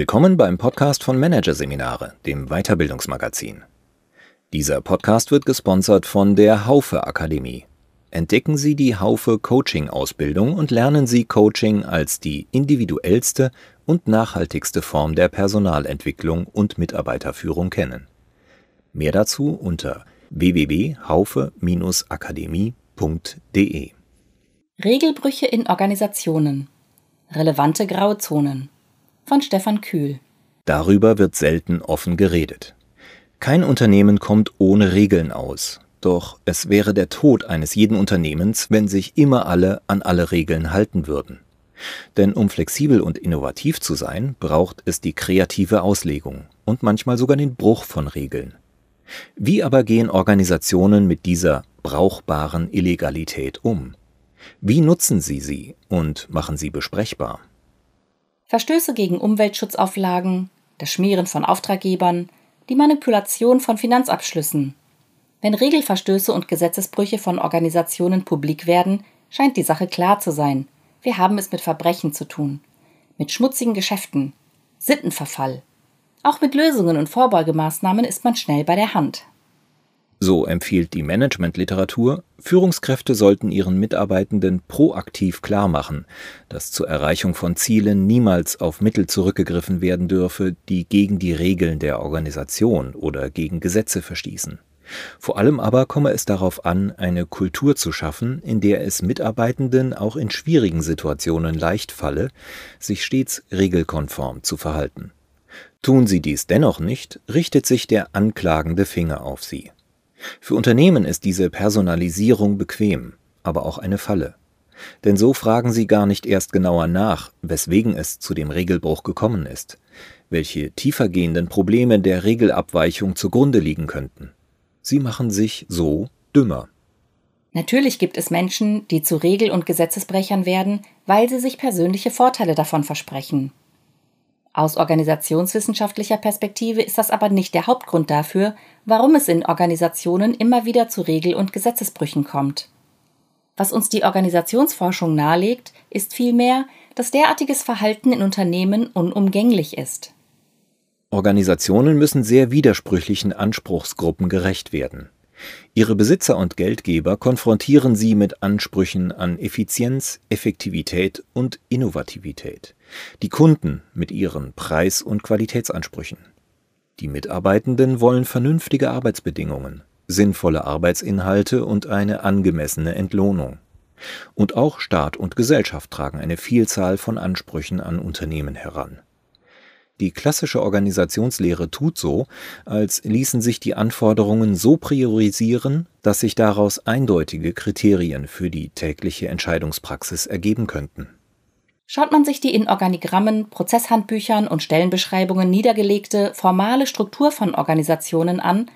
Willkommen beim Podcast von Managerseminare, dem Weiterbildungsmagazin. Dieser Podcast wird gesponsert von der Haufe Akademie. Entdecken Sie die Haufe Coaching Ausbildung und lernen Sie Coaching als die individuellste und nachhaltigste Form der Personalentwicklung und Mitarbeiterführung kennen. Mehr dazu unter www.haufe-akademie.de. Regelbrüche in Organisationen. Relevante Grauzonen von Stefan Kühl. Darüber wird selten offen geredet. Kein Unternehmen kommt ohne Regeln aus. Doch es wäre der Tod eines jeden Unternehmens, wenn sich immer alle an alle Regeln halten würden. Denn um flexibel und innovativ zu sein, braucht es die kreative Auslegung und manchmal sogar den Bruch von Regeln. Wie aber gehen Organisationen mit dieser brauchbaren Illegalität um? Wie nutzen sie sie und machen sie besprechbar? Verstöße gegen Umweltschutzauflagen, das Schmieren von Auftraggebern, die Manipulation von Finanzabschlüssen. Wenn Regelverstöße und Gesetzesbrüche von Organisationen publik werden, scheint die Sache klar zu sein. Wir haben es mit Verbrechen zu tun, mit schmutzigen Geschäften, Sittenverfall. Auch mit Lösungen und Vorbeugemaßnahmen ist man schnell bei der Hand. So empfiehlt die Managementliteratur, Führungskräfte sollten ihren Mitarbeitenden proaktiv klarmachen, dass zur Erreichung von Zielen niemals auf Mittel zurückgegriffen werden dürfe, die gegen die Regeln der Organisation oder gegen Gesetze verstießen. Vor allem aber komme es darauf an, eine Kultur zu schaffen, in der es Mitarbeitenden auch in schwierigen Situationen leicht falle, sich stets regelkonform zu verhalten. Tun sie dies dennoch nicht, richtet sich der anklagende Finger auf sie. Für Unternehmen ist diese Personalisierung bequem, aber auch eine Falle. Denn so fragen sie gar nicht erst genauer nach, weswegen es zu dem Regelbruch gekommen ist, welche tiefergehenden Probleme der Regelabweichung zugrunde liegen könnten. Sie machen sich so dümmer. Natürlich gibt es Menschen, die zu Regel- und Gesetzesbrechern werden, weil sie sich persönliche Vorteile davon versprechen. Aus organisationswissenschaftlicher Perspektive ist das aber nicht der Hauptgrund dafür, warum es in Organisationen immer wieder zu Regel- und Gesetzesbrüchen kommt. Was uns die Organisationsforschung nahelegt, ist vielmehr, dass derartiges Verhalten in Unternehmen unumgänglich ist. Organisationen müssen sehr widersprüchlichen Anspruchsgruppen gerecht werden. Ihre Besitzer und Geldgeber konfrontieren sie mit Ansprüchen an Effizienz, Effektivität und Innovativität, die Kunden mit ihren Preis- und Qualitätsansprüchen. Die Mitarbeitenden wollen vernünftige Arbeitsbedingungen, sinnvolle Arbeitsinhalte und eine angemessene Entlohnung. Und auch Staat und Gesellschaft tragen eine Vielzahl von Ansprüchen an Unternehmen heran. Die klassische Organisationslehre tut so, als ließen sich die Anforderungen so priorisieren, dass sich daraus eindeutige Kriterien für die tägliche Entscheidungspraxis ergeben könnten. Schaut man sich die in Organigrammen, Prozesshandbüchern und Stellenbeschreibungen niedergelegte formale Struktur von Organisationen an,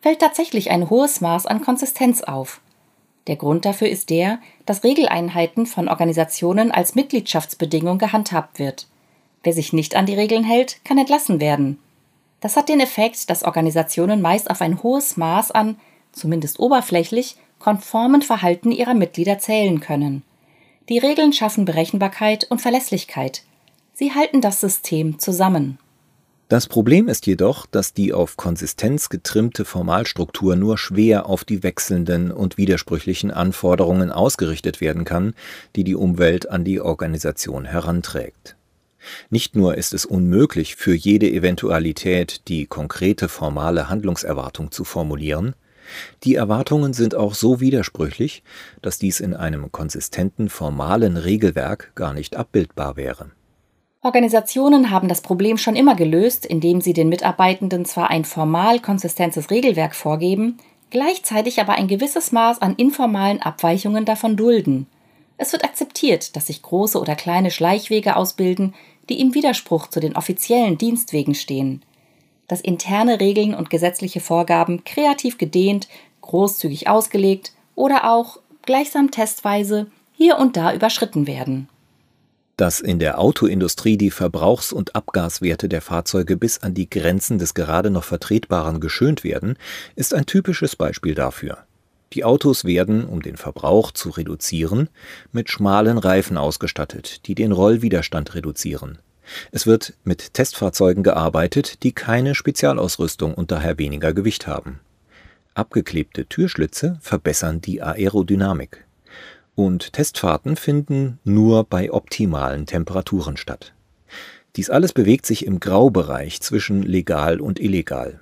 fällt tatsächlich ein hohes Maß an Konsistenz auf. Der Grund dafür ist der, dass Regeleinheiten von Organisationen als Mitgliedschaftsbedingung gehandhabt wird. Wer sich nicht an die Regeln hält, kann entlassen werden. Das hat den Effekt, dass Organisationen meist auf ein hohes Maß an, zumindest oberflächlich, konformen Verhalten ihrer Mitglieder zählen können. Die Regeln schaffen Berechenbarkeit und Verlässlichkeit. Sie halten das System zusammen. Das Problem ist jedoch, dass die auf Konsistenz getrimmte Formalstruktur nur schwer auf die wechselnden und widersprüchlichen Anforderungen ausgerichtet werden kann, die die Umwelt an die Organisation heranträgt. Nicht nur ist es unmöglich, für jede Eventualität die konkrete formale Handlungserwartung zu formulieren, die Erwartungen sind auch so widersprüchlich, dass dies in einem konsistenten formalen Regelwerk gar nicht abbildbar wäre. Organisationen haben das Problem schon immer gelöst, indem sie den Mitarbeitenden zwar ein formal konsistentes Regelwerk vorgeben, gleichzeitig aber ein gewisses Maß an informalen Abweichungen davon dulden. Es wird akzeptiert, dass sich große oder kleine Schleichwege ausbilden, die im Widerspruch zu den offiziellen Dienstwegen stehen. Dass interne Regeln und gesetzliche Vorgaben kreativ gedehnt, großzügig ausgelegt oder auch gleichsam testweise hier und da überschritten werden. Dass in der Autoindustrie die Verbrauchs- und Abgaswerte der Fahrzeuge bis an die Grenzen des gerade noch Vertretbaren geschönt werden, ist ein typisches Beispiel dafür. Die Autos werden, um den Verbrauch zu reduzieren, mit schmalen Reifen ausgestattet, die den Rollwiderstand reduzieren. Es wird mit Testfahrzeugen gearbeitet, die keine Spezialausrüstung und daher weniger Gewicht haben. Abgeklebte Türschlitze verbessern die Aerodynamik. Und Testfahrten finden nur bei optimalen Temperaturen statt. Dies alles bewegt sich im Graubereich zwischen legal und illegal.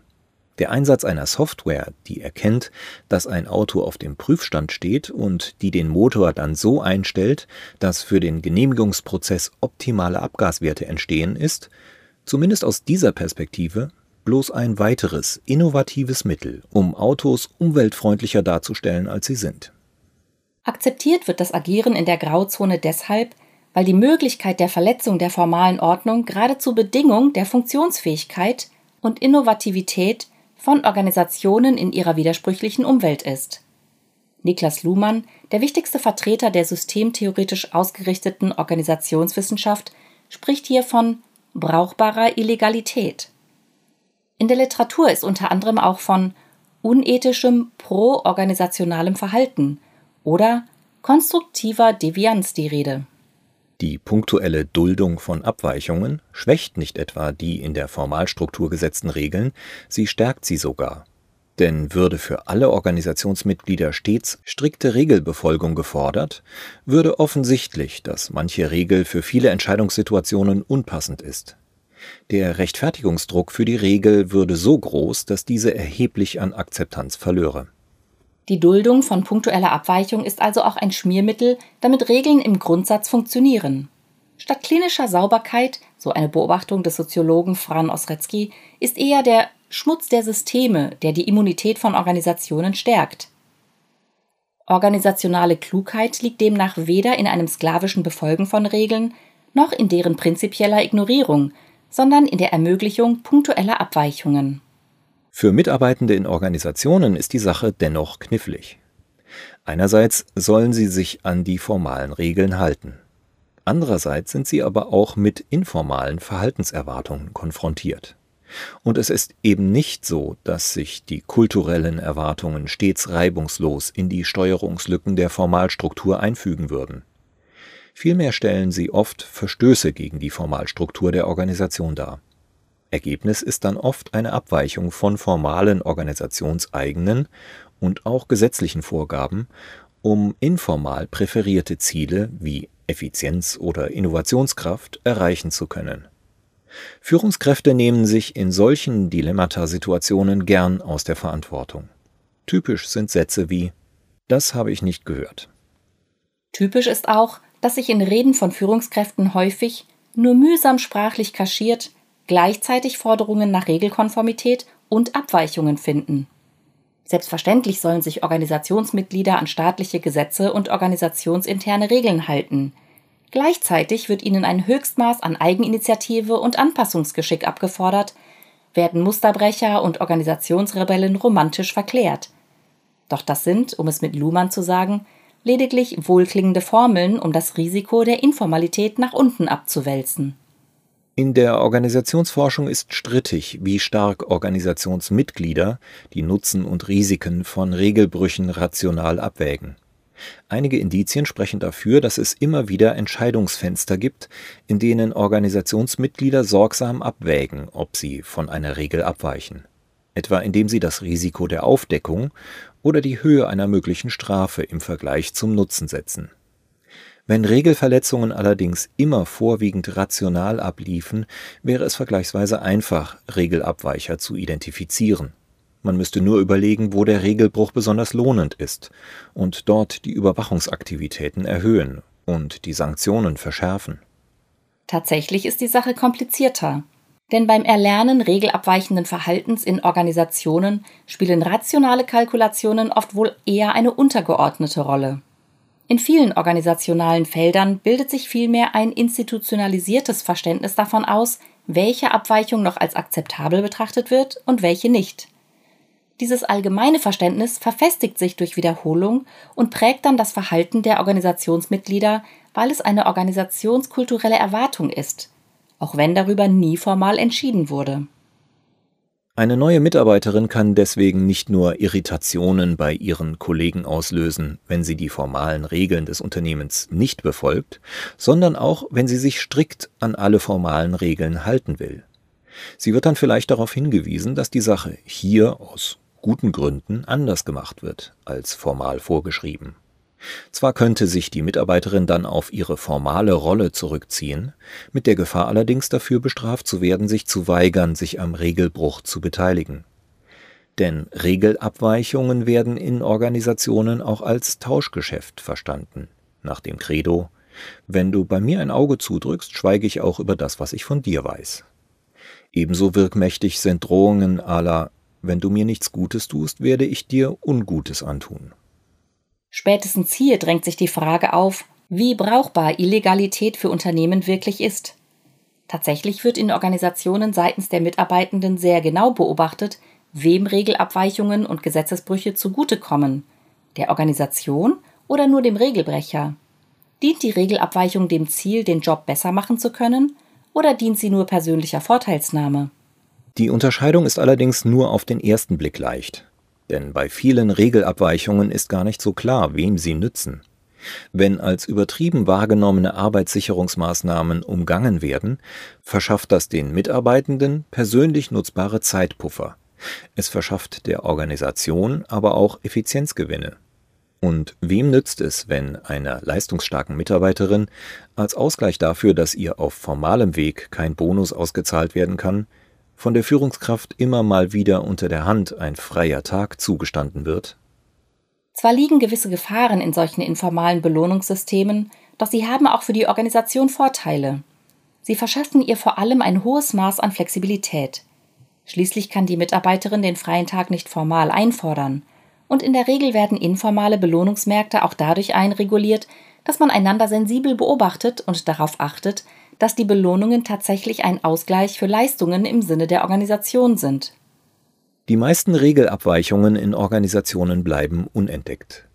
Der Einsatz einer Software, die erkennt, dass ein Auto auf dem Prüfstand steht und die den Motor dann so einstellt, dass für den Genehmigungsprozess optimale Abgaswerte entstehen, ist, zumindest aus dieser Perspektive, bloß ein weiteres innovatives Mittel, um Autos umweltfreundlicher darzustellen, als sie sind. Akzeptiert wird das Agieren in der Grauzone deshalb, weil die Möglichkeit der Verletzung der formalen Ordnung geradezu Bedingung der Funktionsfähigkeit und Innovativität von Organisationen in ihrer widersprüchlichen Umwelt ist. Niklas Luhmann, der wichtigste Vertreter der systemtheoretisch ausgerichteten Organisationswissenschaft, spricht hier von brauchbarer Illegalität. In der Literatur ist unter anderem auch von unethischem pro-organisationalem Verhalten oder konstruktiver Devianz die Rede. Die punktuelle Duldung von Abweichungen schwächt nicht etwa die in der Formalstruktur gesetzten Regeln, sie stärkt sie sogar. Denn würde für alle Organisationsmitglieder stets strikte Regelbefolgung gefordert, würde offensichtlich, dass manche Regel für viele Entscheidungssituationen unpassend ist. Der Rechtfertigungsdruck für die Regel würde so groß, dass diese erheblich an Akzeptanz verlöre. Die Duldung von punktueller Abweichung ist also auch ein Schmiermittel, damit Regeln im Grundsatz funktionieren. Statt klinischer Sauberkeit, so eine Beobachtung des Soziologen Fran Osrecki, ist eher der Schmutz der Systeme, der die Immunität von Organisationen stärkt. Organisationale Klugheit liegt demnach weder in einem sklavischen Befolgen von Regeln noch in deren prinzipieller Ignorierung, sondern in der Ermöglichung punktueller Abweichungen. Für Mitarbeitende in Organisationen ist die Sache dennoch knifflig. Einerseits sollen sie sich an die formalen Regeln halten. Andererseits sind sie aber auch mit informalen Verhaltenserwartungen konfrontiert. Und es ist eben nicht so, dass sich die kulturellen Erwartungen stets reibungslos in die Steuerungslücken der Formalstruktur einfügen würden. Vielmehr stellen sie oft Verstöße gegen die Formalstruktur der Organisation dar. Ergebnis ist dann oft eine Abweichung von formalen organisationseigenen und auch gesetzlichen Vorgaben, um informal präferierte Ziele wie Effizienz oder Innovationskraft erreichen zu können. Führungskräfte nehmen sich in solchen Dilemmata-Situationen gern aus der Verantwortung. Typisch sind Sätze wie Das habe ich nicht gehört. Typisch ist auch, dass sich in Reden von Führungskräften häufig, nur mühsam sprachlich kaschiert, gleichzeitig Forderungen nach Regelkonformität und Abweichungen finden. Selbstverständlich sollen sich Organisationsmitglieder an staatliche Gesetze und organisationsinterne Regeln halten. Gleichzeitig wird ihnen ein Höchstmaß an Eigeninitiative und Anpassungsgeschick abgefordert, werden Musterbrecher und Organisationsrebellen romantisch verklärt. Doch das sind, um es mit Luhmann zu sagen, lediglich wohlklingende Formeln, um das Risiko der Informalität nach unten abzuwälzen. In der Organisationsforschung ist strittig, wie stark Organisationsmitglieder die Nutzen und Risiken von Regelbrüchen rational abwägen. Einige Indizien sprechen dafür, dass es immer wieder Entscheidungsfenster gibt, in denen Organisationsmitglieder sorgsam abwägen, ob sie von einer Regel abweichen, etwa indem sie das Risiko der Aufdeckung oder die Höhe einer möglichen Strafe im Vergleich zum Nutzen setzen wenn Regelverletzungen allerdings immer vorwiegend rational abliefen, wäre es vergleichsweise einfach, Regelabweicher zu identifizieren. Man müsste nur überlegen, wo der Regelbruch besonders lohnend ist und dort die Überwachungsaktivitäten erhöhen und die Sanktionen verschärfen. Tatsächlich ist die Sache komplizierter. Denn beim Erlernen regelabweichenden Verhaltens in Organisationen spielen rationale Kalkulationen oft wohl eher eine untergeordnete Rolle. In vielen organisationalen Feldern bildet sich vielmehr ein institutionalisiertes Verständnis davon aus, welche Abweichung noch als akzeptabel betrachtet wird und welche nicht. Dieses allgemeine Verständnis verfestigt sich durch Wiederholung und prägt dann das Verhalten der Organisationsmitglieder, weil es eine organisationskulturelle Erwartung ist, auch wenn darüber nie formal entschieden wurde. Eine neue Mitarbeiterin kann deswegen nicht nur Irritationen bei ihren Kollegen auslösen, wenn sie die formalen Regeln des Unternehmens nicht befolgt, sondern auch, wenn sie sich strikt an alle formalen Regeln halten will. Sie wird dann vielleicht darauf hingewiesen, dass die Sache hier aus guten Gründen anders gemacht wird als formal vorgeschrieben. Zwar könnte sich die Mitarbeiterin dann auf ihre formale Rolle zurückziehen, mit der Gefahr allerdings dafür bestraft zu werden, sich zu weigern, sich am Regelbruch zu beteiligen. Denn Regelabweichungen werden in Organisationen auch als Tauschgeschäft verstanden, nach dem Credo Wenn du bei mir ein Auge zudrückst, schweige ich auch über das, was ich von dir weiß. Ebenso wirkmächtig sind Drohungen la Wenn du mir nichts Gutes tust, werde ich dir Ungutes antun. Spätestens hier drängt sich die Frage auf, wie brauchbar Illegalität für Unternehmen wirklich ist. Tatsächlich wird in Organisationen seitens der Mitarbeitenden sehr genau beobachtet, wem Regelabweichungen und Gesetzesbrüche zugutekommen, der Organisation oder nur dem Regelbrecher. Dient die Regelabweichung dem Ziel, den Job besser machen zu können, oder dient sie nur persönlicher Vorteilsnahme? Die Unterscheidung ist allerdings nur auf den ersten Blick leicht. Denn bei vielen Regelabweichungen ist gar nicht so klar, wem sie nützen. Wenn als übertrieben wahrgenommene Arbeitssicherungsmaßnahmen umgangen werden, verschafft das den Mitarbeitenden persönlich nutzbare Zeitpuffer. Es verschafft der Organisation aber auch Effizienzgewinne. Und wem nützt es, wenn einer leistungsstarken Mitarbeiterin als Ausgleich dafür, dass ihr auf formalem Weg kein Bonus ausgezahlt werden kann, von der Führungskraft immer mal wieder unter der Hand ein freier Tag zugestanden wird? Zwar liegen gewisse Gefahren in solchen informalen Belohnungssystemen, doch sie haben auch für die Organisation Vorteile. Sie verschaffen ihr vor allem ein hohes Maß an Flexibilität. Schließlich kann die Mitarbeiterin den freien Tag nicht formal einfordern, und in der Regel werden informale Belohnungsmärkte auch dadurch einreguliert, dass man einander sensibel beobachtet und darauf achtet, dass die Belohnungen tatsächlich ein Ausgleich für Leistungen im Sinne der Organisation sind. Die meisten Regelabweichungen in Organisationen bleiben unentdeckt.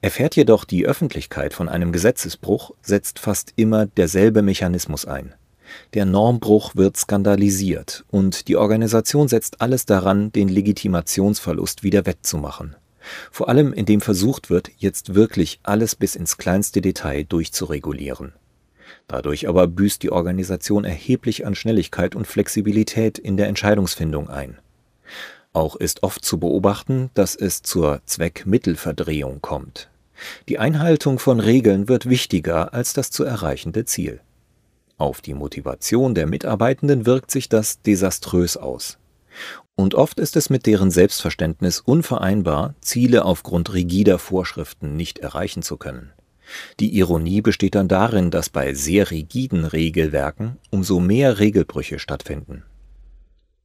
Erfährt jedoch die Öffentlichkeit von einem Gesetzesbruch, setzt fast immer derselbe Mechanismus ein. Der Normbruch wird skandalisiert und die Organisation setzt alles daran, den Legitimationsverlust wieder wettzumachen. Vor allem indem versucht wird, jetzt wirklich alles bis ins kleinste Detail durchzuregulieren. Dadurch aber büßt die Organisation erheblich an Schnelligkeit und Flexibilität in der Entscheidungsfindung ein. Auch ist oft zu beobachten, dass es zur Zweck-Mittel-Verdrehung kommt. Die Einhaltung von Regeln wird wichtiger als das zu erreichende Ziel. Auf die Motivation der Mitarbeitenden wirkt sich das desaströs aus. Und oft ist es mit deren Selbstverständnis unvereinbar, Ziele aufgrund rigider Vorschriften nicht erreichen zu können. Die Ironie besteht dann darin, dass bei sehr rigiden Regelwerken umso mehr Regelbrüche stattfinden.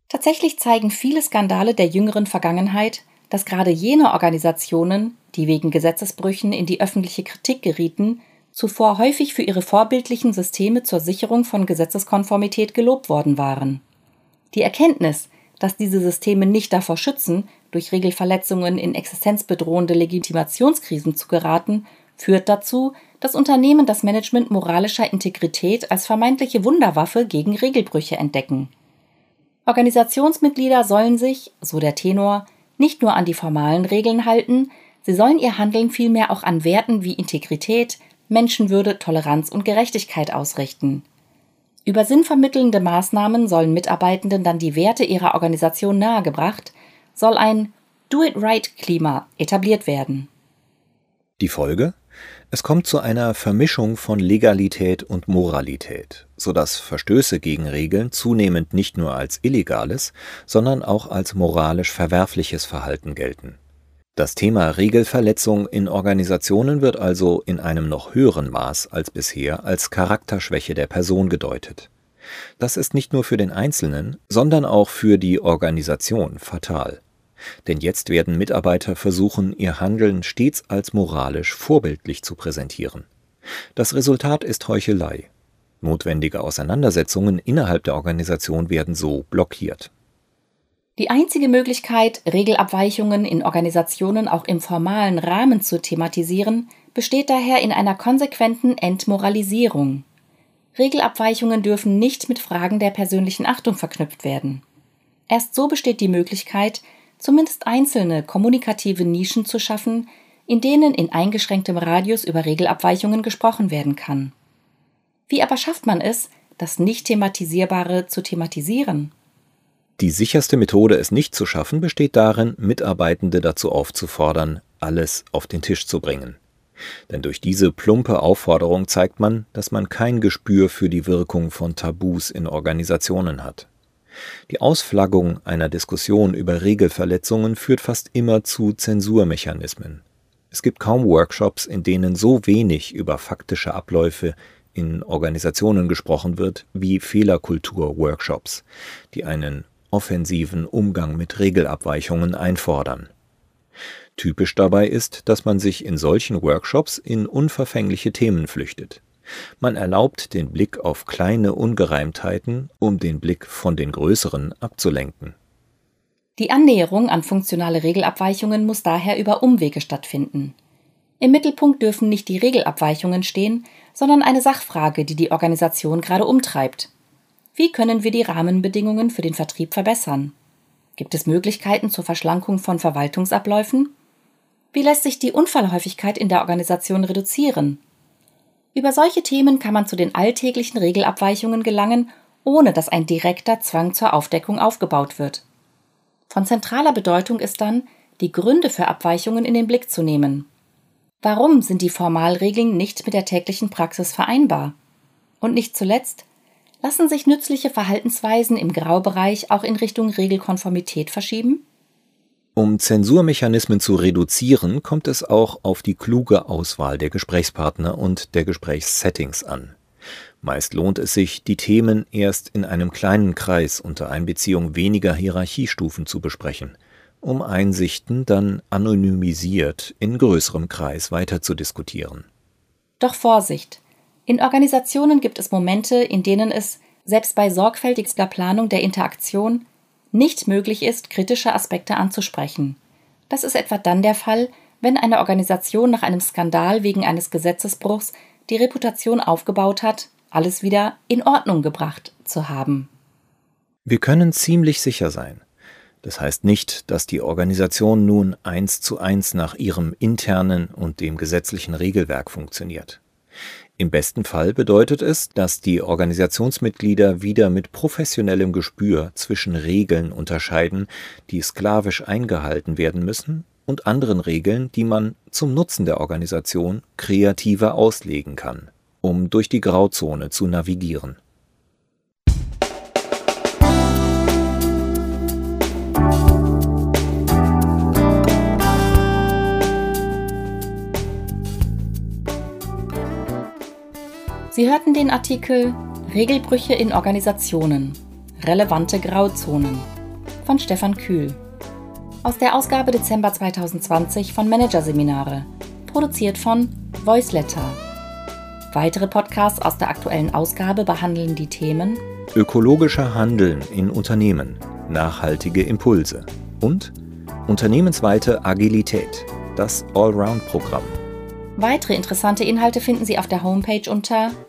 Tatsächlich zeigen viele Skandale der jüngeren Vergangenheit, dass gerade jene Organisationen, die wegen Gesetzesbrüchen in die öffentliche Kritik gerieten, zuvor häufig für ihre vorbildlichen Systeme zur Sicherung von Gesetzeskonformität gelobt worden waren. Die Erkenntnis, dass diese Systeme nicht davor schützen, durch Regelverletzungen in existenzbedrohende Legitimationskrisen zu geraten, führt dazu, dass Unternehmen das Management moralischer Integrität als vermeintliche Wunderwaffe gegen Regelbrüche entdecken. Organisationsmitglieder sollen sich, so der Tenor, nicht nur an die formalen Regeln halten, sie sollen ihr Handeln vielmehr auch an Werten wie Integrität, Menschenwürde, Toleranz und Gerechtigkeit ausrichten. Über sinnvermittelnde Maßnahmen sollen Mitarbeitenden dann die Werte ihrer Organisation nahegebracht, soll ein Do-it-right-Klima etabliert werden. Die Folge? Es kommt zu einer Vermischung von Legalität und Moralität, so dass Verstöße gegen Regeln zunehmend nicht nur als illegales, sondern auch als moralisch verwerfliches Verhalten gelten. Das Thema Regelverletzung in Organisationen wird also in einem noch höheren Maß als bisher als Charakterschwäche der Person gedeutet. Das ist nicht nur für den Einzelnen, sondern auch für die Organisation fatal. Denn jetzt werden Mitarbeiter versuchen, ihr Handeln stets als moralisch vorbildlich zu präsentieren. Das Resultat ist Heuchelei. Notwendige Auseinandersetzungen innerhalb der Organisation werden so blockiert. Die einzige Möglichkeit, Regelabweichungen in Organisationen auch im formalen Rahmen zu thematisieren, besteht daher in einer konsequenten Entmoralisierung. Regelabweichungen dürfen nicht mit Fragen der persönlichen Achtung verknüpft werden. Erst so besteht die Möglichkeit, zumindest einzelne kommunikative Nischen zu schaffen, in denen in eingeschränktem Radius über Regelabweichungen gesprochen werden kann. Wie aber schafft man es, das Nicht-Thematisierbare zu thematisieren? Die sicherste Methode, es nicht zu schaffen, besteht darin, Mitarbeitende dazu aufzufordern, alles auf den Tisch zu bringen. Denn durch diese plumpe Aufforderung zeigt man, dass man kein Gespür für die Wirkung von Tabus in Organisationen hat. Die Ausflaggung einer Diskussion über Regelverletzungen führt fast immer zu Zensurmechanismen. Es gibt kaum Workshops, in denen so wenig über faktische Abläufe in Organisationen gesprochen wird wie Fehlerkultur-Workshops, die einen offensiven Umgang mit Regelabweichungen einfordern. Typisch dabei ist, dass man sich in solchen Workshops in unverfängliche Themen flüchtet. Man erlaubt den Blick auf kleine Ungereimtheiten, um den Blick von den größeren abzulenken. Die Annäherung an funktionale Regelabweichungen muss daher über Umwege stattfinden. Im Mittelpunkt dürfen nicht die Regelabweichungen stehen, sondern eine Sachfrage, die die Organisation gerade umtreibt. Wie können wir die Rahmenbedingungen für den Vertrieb verbessern? Gibt es Möglichkeiten zur Verschlankung von Verwaltungsabläufen? Wie lässt sich die Unfallhäufigkeit in der Organisation reduzieren? Über solche Themen kann man zu den alltäglichen Regelabweichungen gelangen, ohne dass ein direkter Zwang zur Aufdeckung aufgebaut wird. Von zentraler Bedeutung ist dann, die Gründe für Abweichungen in den Blick zu nehmen. Warum sind die Formalregeln nicht mit der täglichen Praxis vereinbar? Und nicht zuletzt, Lassen sich nützliche Verhaltensweisen im Graubereich auch in Richtung Regelkonformität verschieben? Um Zensurmechanismen zu reduzieren, kommt es auch auf die kluge Auswahl der Gesprächspartner und der Gesprächssettings an. Meist lohnt es sich, die Themen erst in einem kleinen Kreis unter Einbeziehung weniger Hierarchiestufen zu besprechen, um Einsichten dann anonymisiert in größerem Kreis weiter zu diskutieren. Doch Vorsicht! In Organisationen gibt es Momente, in denen es, selbst bei sorgfältigster Planung der Interaktion, nicht möglich ist, kritische Aspekte anzusprechen. Das ist etwa dann der Fall, wenn eine Organisation nach einem Skandal wegen eines Gesetzesbruchs die Reputation aufgebaut hat, alles wieder in Ordnung gebracht zu haben. Wir können ziemlich sicher sein. Das heißt nicht, dass die Organisation nun eins zu eins nach ihrem internen und dem gesetzlichen Regelwerk funktioniert. Im besten Fall bedeutet es, dass die Organisationsmitglieder wieder mit professionellem Gespür zwischen Regeln unterscheiden, die sklavisch eingehalten werden müssen, und anderen Regeln, die man zum Nutzen der Organisation kreativer auslegen kann, um durch die Grauzone zu navigieren. Sie hörten den Artikel Regelbrüche in Organisationen. Relevante Grauzonen von Stefan Kühl. Aus der Ausgabe Dezember 2020 von Managerseminare, produziert von Voiceletter. Weitere Podcasts aus der aktuellen Ausgabe behandeln die Themen Ökologischer Handeln in Unternehmen, nachhaltige Impulse und unternehmensweite Agilität, das Allround-Programm. Weitere interessante Inhalte finden Sie auf der Homepage unter